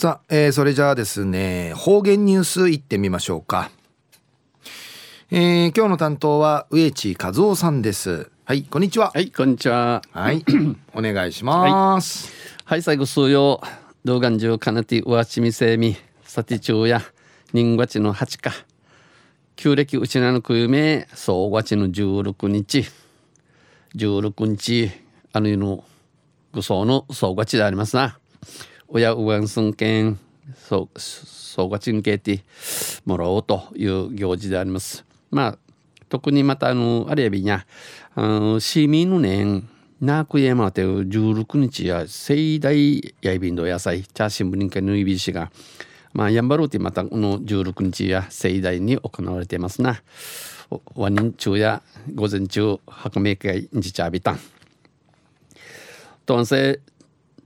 さあ、えー、それじゃあですね方言ニュースいってみましょうか。えー、今日の担当は植地和夫さんです。はいこんにちは。はいこんにちは。はい お願いします、はい、はい、最後数曜動画中かなてうわちみせみさて中や人月の八か。旧暦うちなのくゆめ総月の十六日。十六日あののぐそうの総月でありますな親うわんすんけんそう総月にけてもらおうという行事でありますまあ特にまたあのあれやびにゃ市民の年なくえまて16日や盛大やいびんど野菜チャーシンブリンケヌイビシがまあやんばるうてまたこの16日や盛大に行われていますなワニン中や午前中白明会日茶びたんとんせ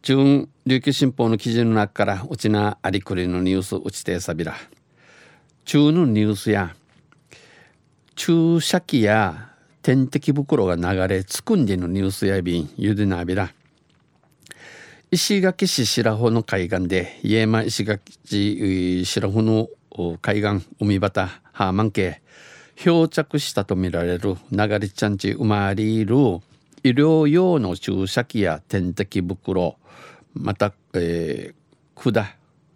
中琉球新報の記事の中からうちなありくりのニュースうちてさびら。中のニュースや注射器や点滴袋が流れつくんでのニュースやびんゆでなびら。石垣市白穂の海岸で家山石垣市白穂の海岸海端ハーマン系漂着したとみられる流れちゃんち生まれる医療用の注射器や点滴袋また、えー、管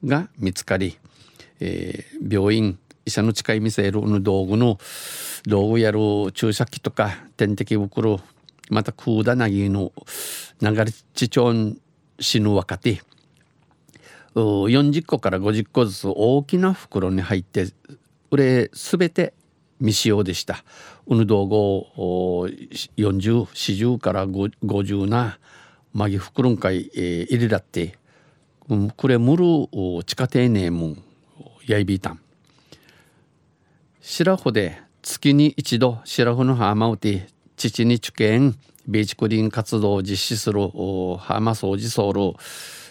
が見つかり、えー、病院医者の近い店への道具の道具やる注射器とか点滴袋またクーダナギの流れ地町死ぬ若手40個から50個ずつ大きな袋に入ってこれ全て未使用でした。うぬ道具を4040から50なマギ袋んかい、えー、入れだって、うん、これむる地下丁寧もんやいびいたん。白穂で月に一度白穂の浜うて父に受験ビーチクリーン活動を実施する浜掃除ソウル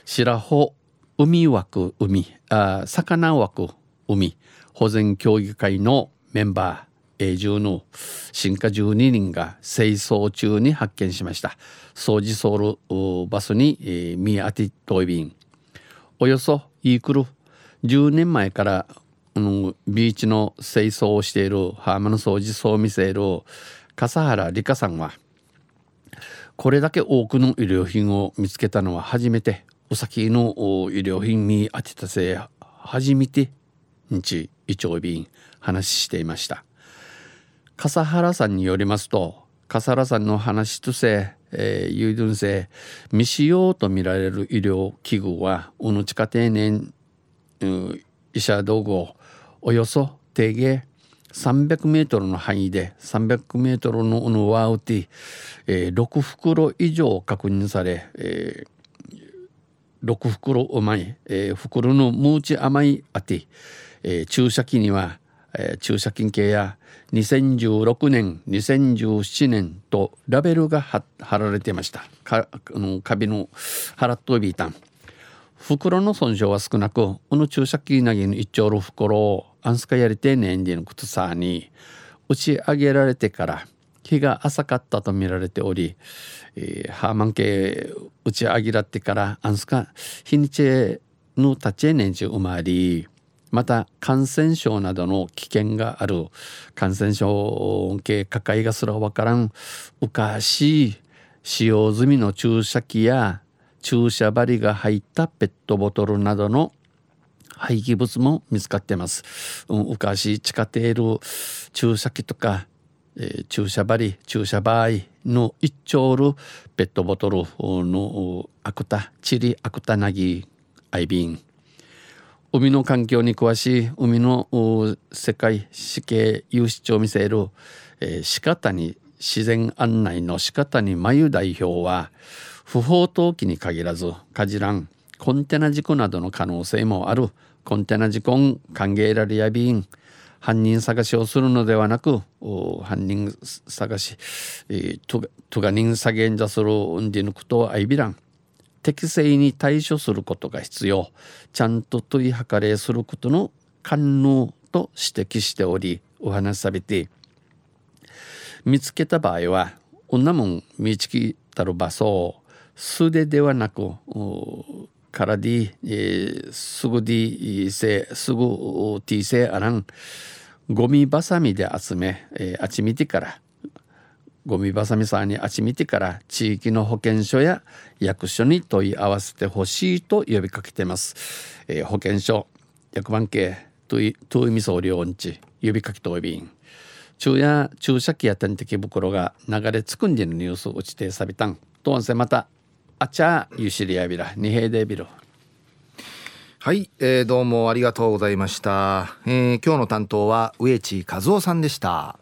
白穂海枠海あ魚枠海保全協議会のメンバー永住の新化12人が清掃中に発見しました。掃除ソウルバスに、えー、ミアティトイビン。およそイークル10年前からのビーチの清掃をしている浜の掃除総見せる笠原理香さんはこれだけ多くの医療品を見つけたのは初めて。お先の医療品に当てたせい初めて日胃腸便話していました。笠原さんによりますと笠原さんの話とせ、えー、ユイドゥンセ未使用とみられる医療器具はおのちか定年、うん、医者道具をおよそ定芸300メートルの範囲で300メートルののワウティ、えー、6袋以上確認され、えー、6袋うまい、えー、袋のムーチ甘いあて、えー、注射器には、えー、注射金系や2016年2017年とラベルが貼られてました。かあのカビの払っとびいたん。袋の損傷は少なくこの注射器なぎの一丁の袋をアンスカやりてねんでのことさに打ち上げられてから日が浅かったと見られており、えー、ハーマン系打ち上げられてからアンスカ日にちの立ちねんじ生まりまた感染症などの危険がある感染症系抱えがすらわからんうかし使用済みの注射器や注射針が入ったペットボトルなどの廃棄物も見つかってます。うん、おかし地下テール注射器とか、えー、注射針注射場合の一丁るペットボトルのアクタチリアクタナギアイビン。海の環境に詳しい海の世界死刑有志長見せる、えー、鹿谷自然案内の鹿谷真由代表は不法投棄に限らずカジランコンテナ事故などの可能性もある。コンテナ事故歓迎られやびん。犯人探しをするのではなく犯人探し、えー、トガ人下げんじするんでぬくとあいびらん。適正に対処することが必要。ちゃんと問い計れすることの可能と指摘しておりお話しされて見つけた場合は女もん見つけたる場所を素手ではなくからで、えー、すぐでせすぐティーせあらんゴミばさみで集め、えー、あちみてからゴミばさみさんにあちみてから地域の保健所や役所に問い合わせてほしいと呼びかけてます、えー、保健所役番系トゥイミソリオンチ呼びかけとおびん昼夜注射器や点滴袋が流れ着くんでのニュース落ちてさびたんとんせまたあちゃゆしりやびら二平でびろ。はい、えー、どうもありがとうございました、えー、今日の担当は植地和夫さんでした。